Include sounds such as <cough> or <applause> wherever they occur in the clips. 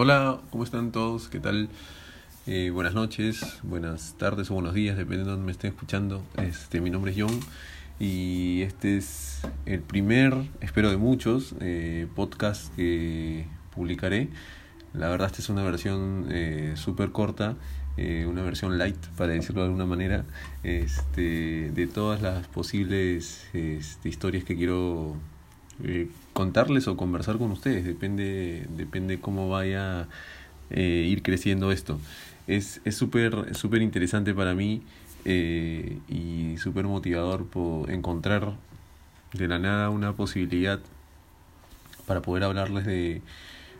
Hola, ¿cómo están todos? ¿Qué tal? Eh, buenas noches, buenas tardes o buenos días, depende de donde me estén escuchando. Este, mi nombre es John y este es el primer, espero de muchos, eh, podcast que publicaré. La verdad, esta es una versión eh, súper corta, eh, una versión light, para decirlo de alguna manera, este, de todas las posibles este, historias que quiero eh, contarles o conversar con ustedes. Depende, depende cómo vaya eh, ir creciendo esto. Es súper es súper interesante para mí eh, y súper motivador por encontrar de la nada una posibilidad para poder hablarles de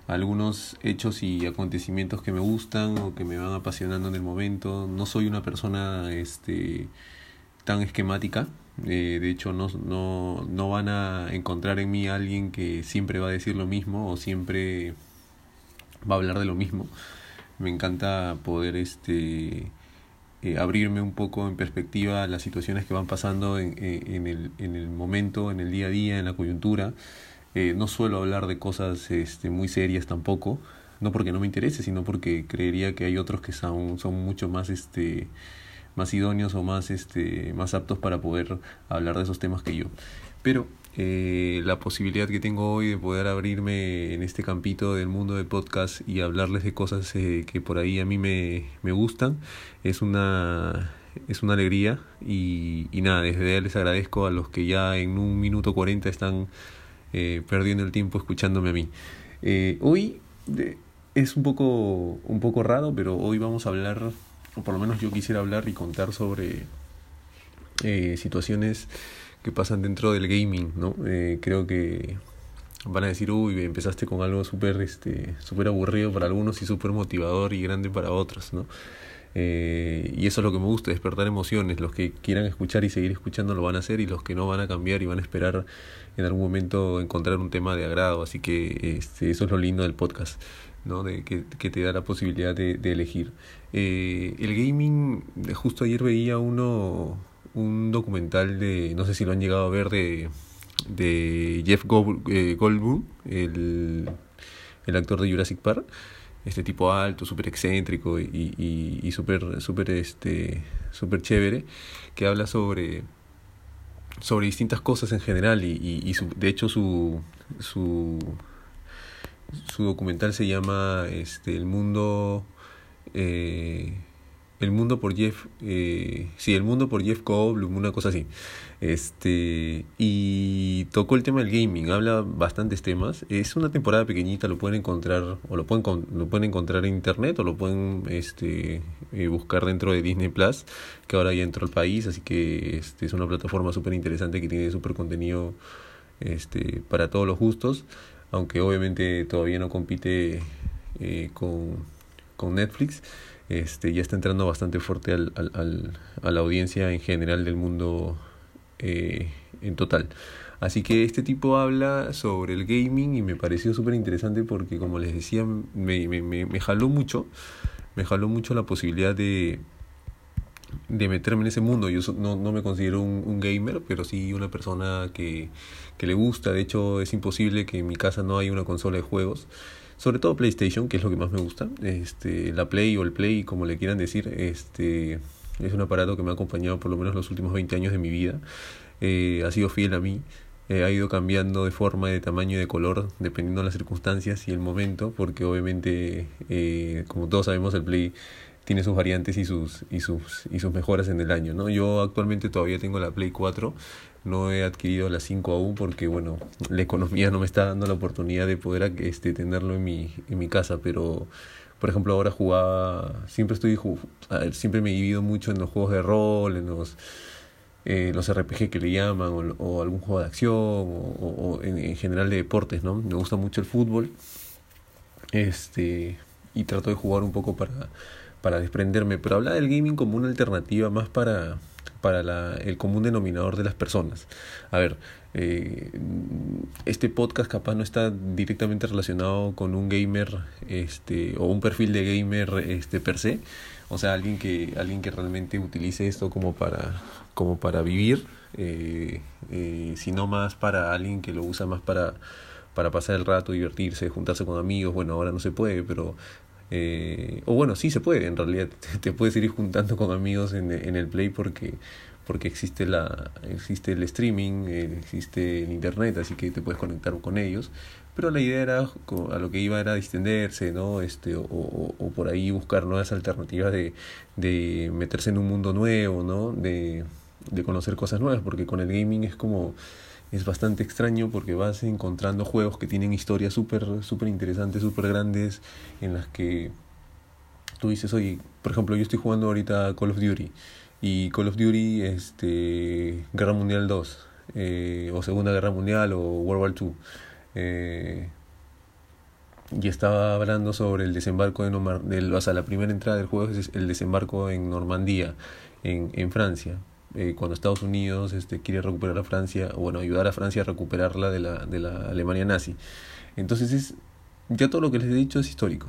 algunos hechos y acontecimientos que me gustan o que me van apasionando en el momento. No soy una persona este, tan esquemática. Eh, de hecho, no, no, no van a encontrar en mí alguien que siempre va a decir lo mismo o siempre va a hablar de lo mismo. Me encanta poder este, eh, abrirme un poco en perspectiva las situaciones que van pasando en, eh, en, el, en el momento, en el día a día, en la coyuntura. Eh, no suelo hablar de cosas este, muy serias tampoco, no porque no me interese, sino porque creería que hay otros que son, son mucho más, este, más idóneos o más, este, más aptos para poder hablar de esos temas que yo. Pero eh, la posibilidad que tengo hoy de poder abrirme en este campito del mundo del podcast y hablarles de cosas eh, que por ahí a mí me, me gustan es una, es una alegría y, y nada, desde ya les agradezco a los que ya en un minuto cuarenta están eh, perdiendo el tiempo escuchándome a mí. Eh, hoy es un poco, un poco raro, pero hoy vamos a hablar, o por lo menos yo quisiera hablar y contar sobre eh, situaciones que pasan dentro del gaming, ¿no? Eh, creo que van a decir, uy, empezaste con algo súper este, super aburrido para algunos y súper motivador y grande para otros, ¿no? Eh, y eso es lo que me gusta, despertar emociones. Los que quieran escuchar y seguir escuchando lo van a hacer y los que no van a cambiar y van a esperar en algún momento encontrar un tema de agrado. Así que este, eso es lo lindo del podcast, ¿no? de, que, que te da la posibilidad de, elegir. Eh, el gaming, justo ayer veía uno un documental de, no sé si lo han llegado a ver, de, de Jeff Goldblum, el, el actor de Jurassic Park este tipo alto, súper excéntrico y, y, y súper super, este, super chévere, que habla sobre, sobre distintas cosas en general y, y su, de hecho su, su, su documental se llama este, El mundo... Eh, el mundo por Jeff, eh, el mundo por Jeff Goldblum, una cosa así. Este, y tocó el tema del gaming, habla bastantes temas. Es una temporada pequeñita, lo pueden encontrar, o lo pueden, lo pueden encontrar en internet, o lo pueden este, eh, buscar dentro de Disney Plus, que ahora ya entró al país, así que este, es una plataforma súper interesante que tiene súper contenido este, para todos los gustos, aunque obviamente todavía no compite eh, con, con Netflix este, ya está entrando bastante fuerte al, al, al, a la audiencia en general del mundo eh, en total. Así que este tipo habla sobre el gaming y me pareció súper interesante porque como les decía me, me, me, me jaló mucho, me jaló mucho la posibilidad de, de meterme en ese mundo. Yo no, no me considero un, gamer, pero sí una persona que, que le gusta. De hecho, es imposible que en mi casa no haya una consola de juegos sobre todo PlayStation, que es lo que más me gusta, este, la Play o el Play, como le quieran decir, este, es un aparato que me ha acompañado por lo menos los últimos 20 años de mi vida, eh, ha sido fiel a mí, eh, ha ido cambiando de forma, de tamaño y de color, dependiendo de las circunstancias y el momento, porque obviamente, eh, como todos sabemos, el Play tiene sus variantes y sus, y sus, y sus mejoras en el año, ¿no? Yo actualmente todavía tengo la Play 4 no he adquirido la 5 aún porque bueno la economía no me está dando la oportunidad de poder este tenerlo en mi en mi casa pero por ejemplo ahora jugaba siempre estoy siempre me he vivido mucho en los juegos de rol en los eh, los RPG que le llaman o, algún juego de acción o, o en, en, general de deportes no me gusta mucho el fútbol este y trato de jugar un poco para para desprenderme pero habla del gaming como una alternativa más para para la, el común denominador de las personas. A ver, eh, este podcast capaz no está directamente relacionado con un gamer este, o un perfil de gamer este, per se, o sea, alguien que, alguien que realmente utilice esto como para, como para vivir, eh, eh, sino más para alguien que lo usa más para para pasar el rato, divertirse, juntarse con amigos. Bueno, ahora no se puede, pero eh, o bueno, sí se puede, en realidad <laughs> te puedes ir juntando con amigos en, en el Play porque porque existe la existe el streaming, existe el internet, así que te puedes conectar con ellos. Pero la idea era a lo que iba era distenderse, ¿no? Este o, o, por ahí buscar nuevas alternativas de, de meterse en un mundo nuevo, ¿no? De, de conocer cosas nuevas, porque con el gaming es como es bastante extraño porque vas encontrando juegos que tienen historias súper super interesantes, súper grandes, en las que tú dices, oye, por ejemplo, yo estoy jugando ahorita Call of Duty y Call of Duty, este, Guerra Mundial 2, eh, o Segunda Guerra Mundial, o World War II. Eh, y estaba hablando sobre el desembarco de Normandía, o sea, la primera entrada del juego es el desembarco en Normandía, en, en Francia. Eh, cuando Estados Unidos este, quiere recuperar a Francia, o bueno, ayudar a Francia a recuperarla de la, de la Alemania nazi. Entonces es, ya todo lo que les he dicho es histórico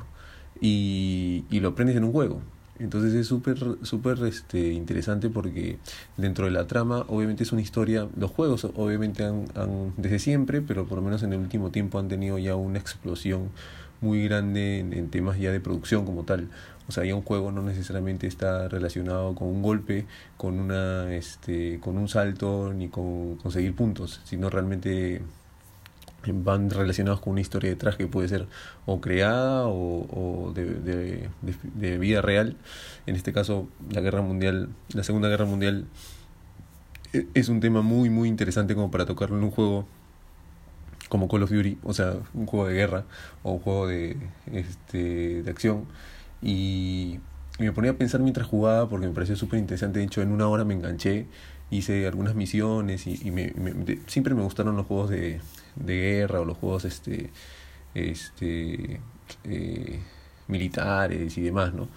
y, y lo aprendes en un juego. Entonces es súper súper este, interesante porque dentro de la trama obviamente es una historia, los juegos obviamente han, han, desde siempre, pero por lo menos en el último tiempo han tenido ya una explosión muy grande en, temas ya de producción como tal. O sea, ya un juego no necesariamente está relacionado con un golpe, con una este con un salto ni con conseguir puntos, sino realmente van relacionados con una historia detrás que puede ser o creada o, o de, de, de, vida real. En este caso, la guerra mundial, la Segunda Guerra Mundial e, es un tema muy muy interesante como para tocarlo en un juego como Call of Duty, o sea, un juego de guerra o un juego de este de acción y, me ponía a pensar mientras jugaba porque me pareció súper interesante. De hecho, en una hora me enganché, hice algunas misiones y, y me, siempre me gustaron los juegos de, de guerra o los juegos este, este, eh, militares y demás, ¿no?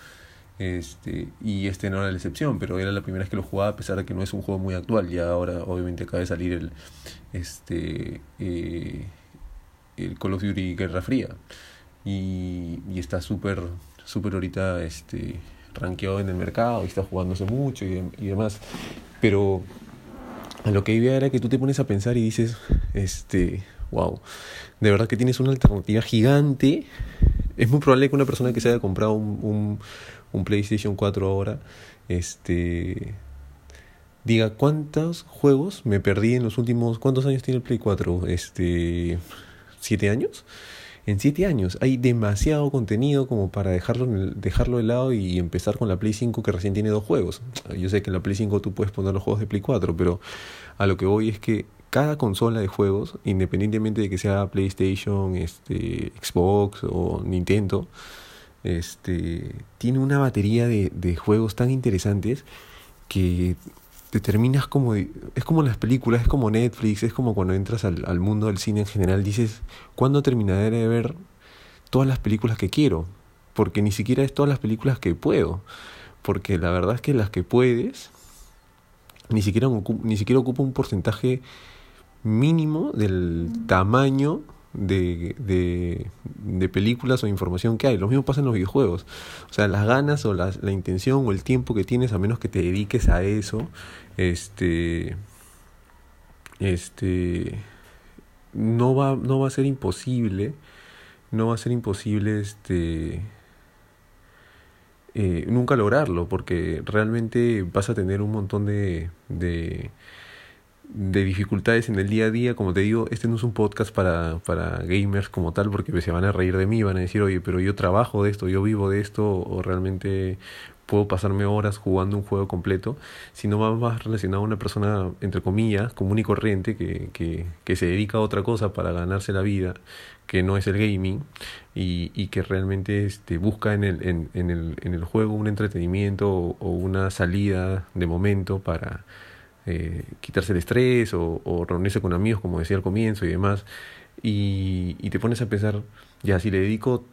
Este, y este no era la excepción, pero era la primera vez que lo jugaba a pesar de que no es un juego muy actual. Ya ahora obviamente acaba de salir el, este, eh, el Call of Duty Guerra Fría y, y está súper súper ahorita este, rankeado en el mercado y está jugándose mucho y, y demás. Pero lo que iba era que tú te pones a pensar y dices, este, wow, de verdad que tienes una alternativa gigante. Es muy probable que una persona que se haya comprado un, un PlayStation 4 ahora, este, diga cuántos juegos me perdí en los últimos, ¿cuántos años tiene el Play 4? Este, ¿siete años? en siete años. Hay demasiado contenido como para dejarlo, dejarlo de lado y empezar con la Play 5 que recién tiene dos juegos. Yo sé que en la Play 5 tú puedes poner los juegos de Play 4, pero a lo que voy es que cada consola de juegos, independientemente de que sea PlayStation, este, Xbox o Nintendo, este, tiene una batería de, de juegos tan interesantes que te terminas como... Es como las películas, es como Netflix, es como cuando entras al, al mundo del cine en general, dices, ¿cuándo terminaré de ver todas las películas que quiero? Porque ni siquiera es todas las películas que puedo. Porque la verdad es que las que puedes, ni siquiera, ni siquiera ocupa un porcentaje mínimo del tamaño de, de, de, películas o información que hay. Lo mismo pasa en los videojuegos. O sea, las ganas o la, la intención o el tiempo que tienes, a menos que te dediques a eso, este, este, no va, no va a ser imposible, no va a ser imposible, este, eh, nunca lograrlo, porque realmente vas a tener un montón de, de de dificultades en el día a día, como te digo, este no es un podcast para, para gamers como tal, porque se van a reír de mí, van a decir, oye, pero yo trabajo de esto, yo vivo de esto, o realmente puedo pasarme horas jugando un juego completo, sino va más relacionado a una persona, entre comillas, común y corriente, que, que, que se dedica a otra cosa para ganarse la vida, que no es el gaming, y, y que realmente este, busca en el, en, en, el, en el juego un entretenimiento o una salida de momento para eh, quitarse el estrés o, o, reunirse con amigos, como decía al comienzo y demás. Y, te pones a pensar, ya, si le dedico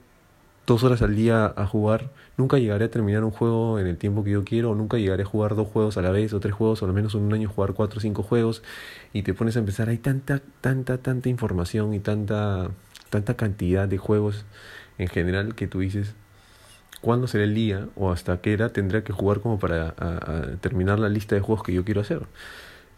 dos horas al día a jugar, nunca llegaré a terminar un juego en el tiempo que yo quiero, nunca llegaré a jugar dos juegos a la vez, o tres juegos, o al menos en un año jugar cuatro o cinco juegos, y te pones a empezar, hay tanta, tanta, tanta información y tanta, tanta cantidad de juegos en general que tú dices, cuándo será el día o hasta qué edad tendré que jugar como para terminar la lista de juegos que yo quiero hacer.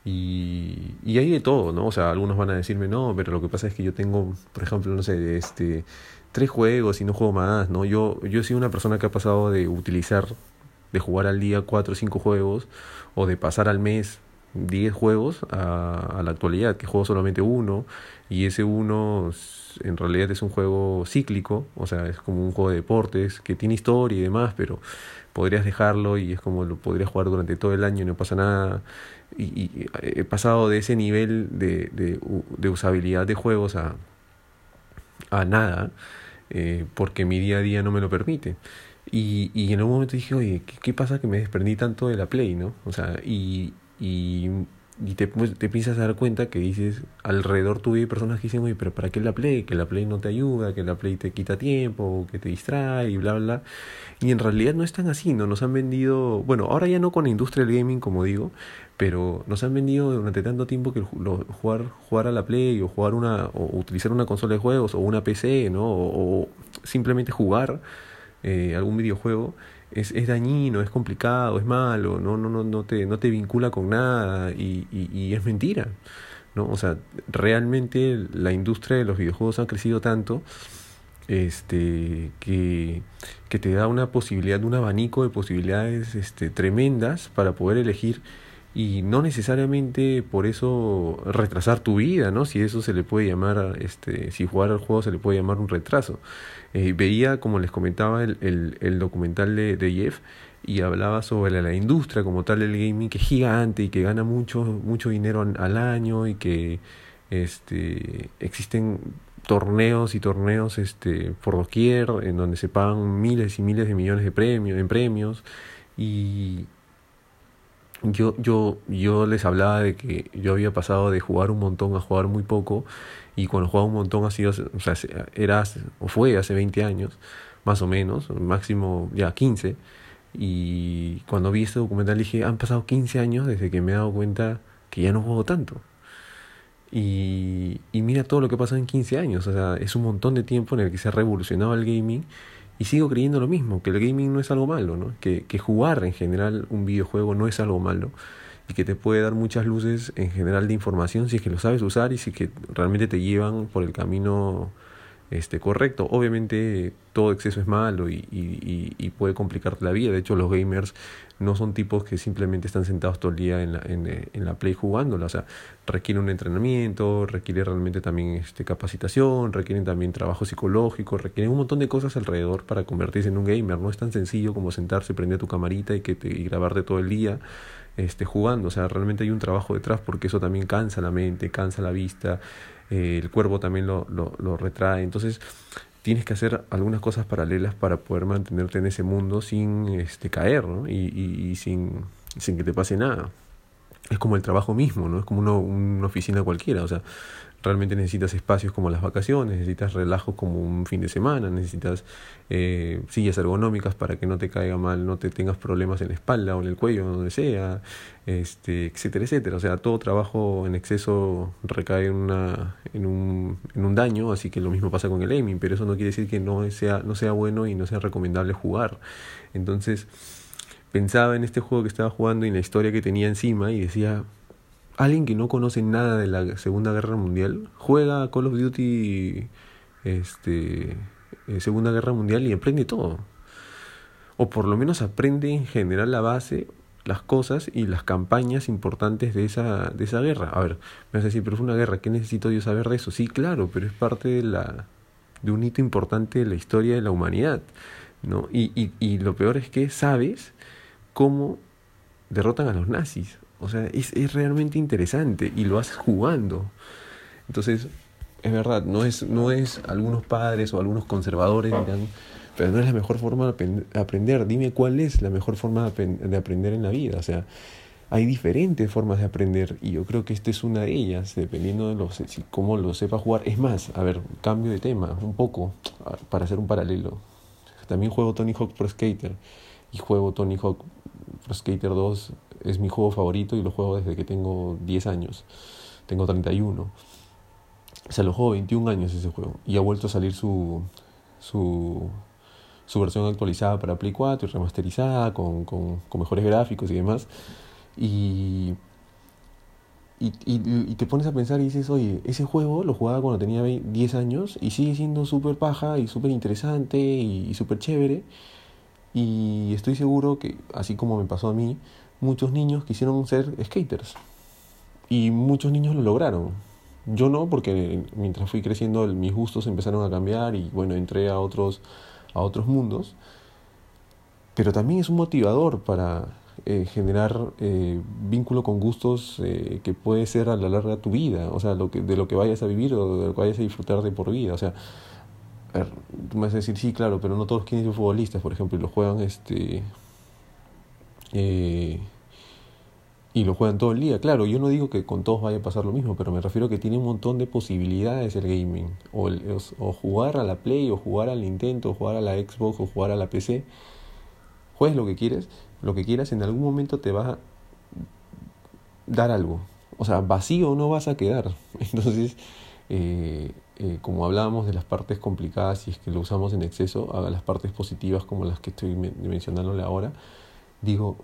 Y, y hay de todo, ¿no? O sea, algunos van a decirme, no, pero lo que pasa es que yo tengo, por ejemplo, no sé, este, tres juegos y no juego más, ¿no? Yo, yo he sido una persona que ha pasado de utilizar, de jugar al día cuatro o cinco juegos, o de pasar al mes 10 juegos a, la actualidad, que juego solamente uno, y ese uno en realidad es un juego cíclico, o sea, es como un juego de deportes que tiene historia y demás, pero podrías dejarlo y es como lo podrías jugar durante todo el año y no pasa nada. Y, y he pasado de ese nivel de, de, de usabilidad de juegos a, a nada, eh, porque mi día a día no me lo permite. Y, y en un momento dije, oye, ¿qué, ¿qué, pasa que me desprendí tanto de la Play, no? O sea, y, y, y te, pues, te empiezas a dar cuenta que dices, alrededor tuyo hay personas que dicen, oye, pero ¿para qué la Play? Que la Play no te ayuda, que la Play te quita tiempo, que te distrae y bla, bla. Y en realidad no es tan así, ¿no? Nos han vendido, bueno, ahora ya no con la industria del gaming, como digo, pero nos han vendido durante tanto tiempo que jugar, jugar a la Play o jugar una, o utilizar una consola de juegos o una PC, ¿no? O, o simplemente jugar eh, algún videojuego es, es dañino, es complicado, es malo, no, no, no, no, te, no te vincula con nada y, y, es mentira. ¿no? O sea, realmente la industria de los videojuegos ha crecido tanto este, que, que te da una posibilidad, un abanico de posibilidades este, tremendas para poder elegir y no necesariamente por eso retrasar tu vida, ¿no? Si eso se le puede llamar, este, si jugar al juego se le puede llamar un retraso. Eh, veía, como les comentaba, el, el, documental de, de, Jeff y hablaba sobre la, la, industria como tal del gaming, que es gigante y que gana mucho, mucho dinero al año y que este, existen torneos y torneos este, por doquier en donde se pagan miles y miles de millones de premios, en premios y yo, yo, yo les hablaba de que yo había pasado de jugar un montón a jugar muy poco y cuando jugaba un montón ha sido, o sea, era o fue hace 20 años, más o menos, máximo ya 15 y cuando vi este documental dije, han pasado 15 años desde que me he dado cuenta que ya no juego tanto. Y, y mira todo lo que pasado en 15 años, o sea, es un montón de tiempo en el que se ha revolucionado el gaming y sigo creyendo lo mismo, que el gaming no es algo malo, ¿no? Que, que jugar en general un videojuego no es algo malo y que te puede dar muchas luces en general de información si es que lo sabes usar y si es que realmente te llevan por el camino este, correcto. Obviamente todo exceso es malo y, y, y, puede complicarte la vida. De hecho, los gamers no son tipos que simplemente están sentados todo el día en la, en, en la Play jugándola. O sea, requiere un entrenamiento, requiere realmente también este, capacitación, requieren también trabajo psicológico, requieren un montón de cosas alrededor para convertirse en un gamer. No es tan sencillo como sentarse, prender tu camarita y, que te, y grabarte todo el día este, jugando. O sea, realmente hay un trabajo detrás porque eso también cansa la mente, cansa la vista, eh, el cuerpo también lo, lo, lo retrae. Entonces, tienes que hacer algunas cosas paralelas para poder mantenerte en ese mundo sin este, caer ¿no? y, y, y sin, sin que te pase nada. Es como el trabajo mismo, ¿no? Es como una, oficina cualquiera. O sea, realmente necesitas espacios como las vacaciones, necesitas relajos como un fin de semana, necesitas eh, sillas ergonómicas para que no te caiga mal, no te tengas problemas en la espalda o en el cuello, donde sea, este, etcétera, etcétera. O sea, todo trabajo en exceso recae en, una, en, un, en un daño, así que lo mismo pasa con el aiming, pero eso no quiere decir que no sea, no sea bueno y no sea recomendable jugar. Entonces, pensaba en este juego que estaba jugando y en la historia que tenía encima y decía, alguien que no conoce nada de la Segunda Guerra Mundial juega Call of Duty este eh, Segunda Guerra Mundial y aprende todo. O por lo menos aprende en general la base, las cosas y las campañas importantes de esa, de esa guerra. A ver, me vas a decir, pero fue una guerra, ¿qué necesito yo saber de eso? Sí, claro, pero es parte de la de un hito importante de la historia de la humanidad. ¿no? Y, y, y lo peor es que sabes cómo derrotan a los nazis. O sea, es, es realmente interesante y lo haces jugando. Entonces, es verdad, no es, no es algunos padres o algunos conservadores dirán, pero no es la mejor forma de aprender. Dime cuál es la mejor forma de aprender en la vida. O sea, hay diferentes formas de aprender y yo creo que esta es una de ellas, dependiendo de los, si, cómo lo sepa jugar. Es más, a ver, cambio de tema, un poco, para hacer un paralelo. También juego Tony Hawk Pro Skater y juego Tony Hawk Pro Skater 2 es mi juego favorito y lo juego desde que tengo 10 años. Tengo 31. O sea, lo juego 21 años ese juego. Y ha vuelto a salir su, su, su versión actualizada para Play 4 y remasterizada con, con, con mejores gráficos y demás. Y, y, y, te pones a pensar y dices, oye, ese juego lo jugaba cuando tenía 10 años y sigue siendo súper paja y súper interesante y, súper chévere. Y estoy seguro que, así como me pasó a mí, muchos niños quisieron ser skaters. Y muchos niños lo lograron. Yo no, porque mientras fui creciendo mis gustos empezaron a cambiar y bueno, entré a otros, a otros mundos. Pero también es un motivador para, eh, generar eh, vínculo con gustos eh, que puede ser a la larga tu vida, o sea, lo que, de lo que vayas a vivir o de lo que vayas a disfrutar de por vida, o sea, tú me vas a decir, sí, claro, pero no todos quieren ser futbolistas, por ejemplo, y lo juegan, este, y lo juegan todo el día, claro, yo no digo que con todos vaya a pasar lo mismo, pero me refiero a que tiene un montón de posibilidades el gaming, o, o jugar a la Play, o jugar al Nintendo, o jugar a la Xbox, o jugar a la PC, juegues lo que quieres, lo que quieras, en algún momento te va a dar algo. O sea, vacío no vas a quedar. <laughs> Entonces, eh, eh, como hablábamos de las partes complicadas y es que lo usamos en exceso, a las partes positivas como las que estoy mencionándole ahora, digo,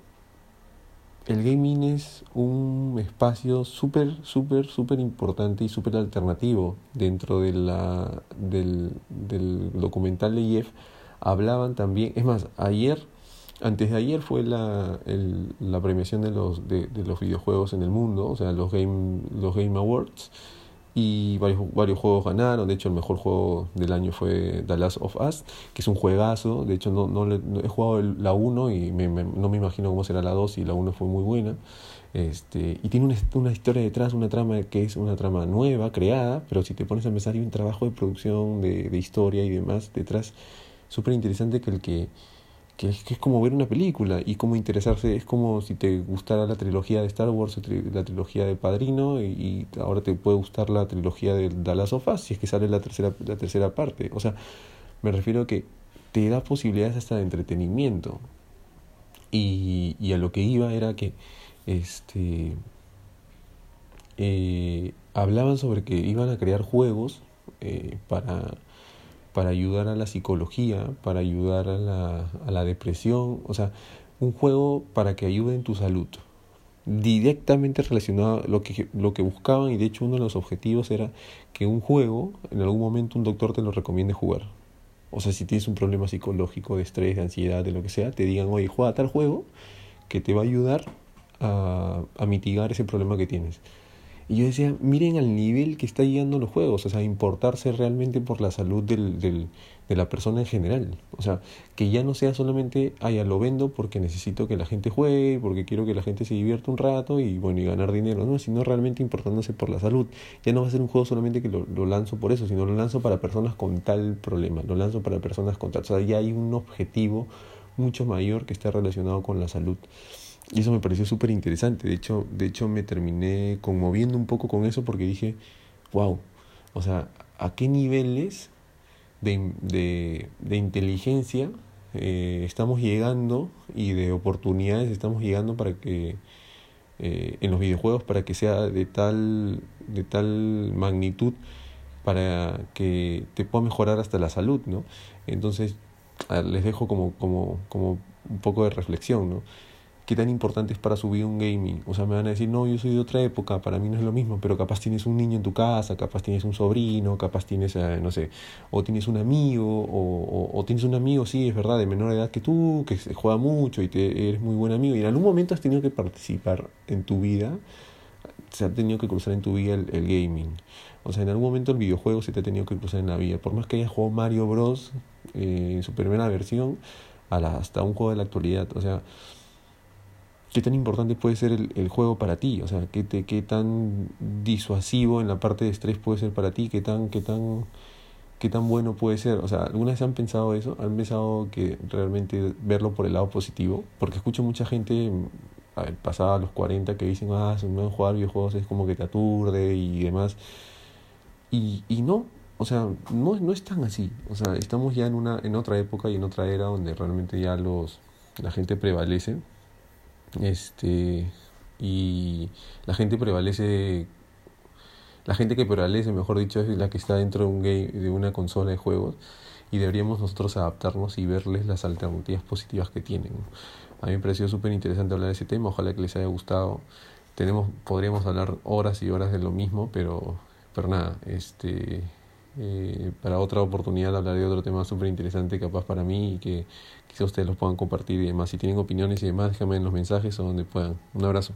el gaming es un espacio súper, súper, súper importante y súper alternativo dentro de la, del, del documental de Jeff. Hablaban también, es más, ayer antes de ayer fue la, el, la premiación de los, de, de, los videojuegos en el mundo, o sea, los Game, los Game Awards, y varios, varios juegos ganaron. De hecho, el mejor juego del año fue The Last of Us, que es un juegazo. De hecho, no, no, he jugado la 1 y no me imagino cómo será la 2 y la 1 fue muy buena. Este, y tiene una, una, historia detrás, una trama que es una trama nueva, creada, pero si te pones a empezar, hay un trabajo de producción, de, de historia y demás detrás, súper interesante que el que que es, que es como ver una película y como interesarse, es como si te gustara la trilogía de Star Wars, la trilogía de Padrino y, ahora te puede gustar la trilogía de Dallas of si es que sale la tercera, la tercera parte. O sea, me refiero a que te da posibilidades hasta de entretenimiento. Y, y a lo que iba era que este eh, hablaban sobre que iban a crear juegos eh, para para ayudar a la psicología, para ayudar a la, depresión, o sea, un juego para que ayude en tu salud. Directamente relacionado a lo que, lo que buscaban y de hecho uno de los objetivos era que un juego, en algún momento un doctor te lo recomiende jugar. O sea, si tienes un problema psicológico, de estrés, de ansiedad, de lo que sea, te digan, oye, juega tal juego que te va a ayudar a mitigar ese problema que tienes. Y yo decía, miren al nivel que está llegando los juegos, o sea, importarse realmente por la salud del, del, de la persona en general. O sea, que ya no sea solamente, ah, ya lo vendo porque necesito que la gente juegue, porque quiero que la gente se divierta un rato y bueno, y ganar dinero, no, sino realmente importándose por la salud. Ya no va a ser un juego solamente que lo, lo lanzo por eso, sino lo lanzo para personas con tal problema, lo lanzo para personas con tal. O sea, ya hay un objetivo mucho mayor que está relacionado con la salud. Y eso me pareció súper interesante. De hecho, de hecho, me terminé conmoviendo un poco con eso porque dije, wow, o sea, ¿a qué niveles de, de, de inteligencia eh, estamos llegando y de oportunidades estamos llegando para que eh, en los videojuegos para que sea de tal, de tal magnitud para que te pueda mejorar hasta la salud, ¿no? Entonces, les dejo como, como, como un poco de reflexión, ¿no? Qué tan importante es para su vida un gaming. O sea, me van a decir, no, yo soy de otra época, para mí no es lo mismo, pero capaz tienes un niño en tu casa, capaz tienes un sobrino, capaz tienes, eh, no sé, o tienes un amigo, o, o, tienes un amigo, sí, es verdad, de menor edad que tú, que juega mucho y te, eres muy buen amigo, y en algún momento has tenido que participar en tu vida, se ha tenido que cruzar en tu vida el, el gaming. O sea, en algún momento el videojuego se te ha tenido que cruzar en la vida. Por más que hayas jugado Mario Bros. Eh, en su primera versión, hasta un juego de la actualidad. O sea, qué tan importante puede ser el, el, juego para ti, o sea, qué, te, qué tan disuasivo en la parte de estrés puede ser para ti, qué tan, qué tan, qué tan bueno puede ser. O sea, ¿alguna vez han pensado eso? ¿Han pensado que realmente verlo por el lado positivo? Porque escucho mucha gente a ver, pasada a los 40 que dicen, ah, no jugar videojuegos es como que te aturde y demás. Y, y no, o sea, no, no es tan así. O sea, estamos ya en, una, en otra época y en otra era donde realmente ya los, la gente prevalece este, y la gente prevalece, la gente que prevalece, mejor dicho, es la que está dentro de, un game, de una consola de juegos y deberíamos nosotros adaptarnos y verles las alternativas positivas que tienen. A mí me pareció súper interesante hablar de ese tema, ojalá que les haya gustado. tenemos, podríamos hablar horas y horas de lo mismo, pero, pero nada, este, eh, para otra oportunidad hablaré de otro tema súper interesante capaz para mí y que quizá ustedes los puedan compartir y demás. Si tienen opiniones y demás, déjame en los mensajes o donde puedan. Un abrazo.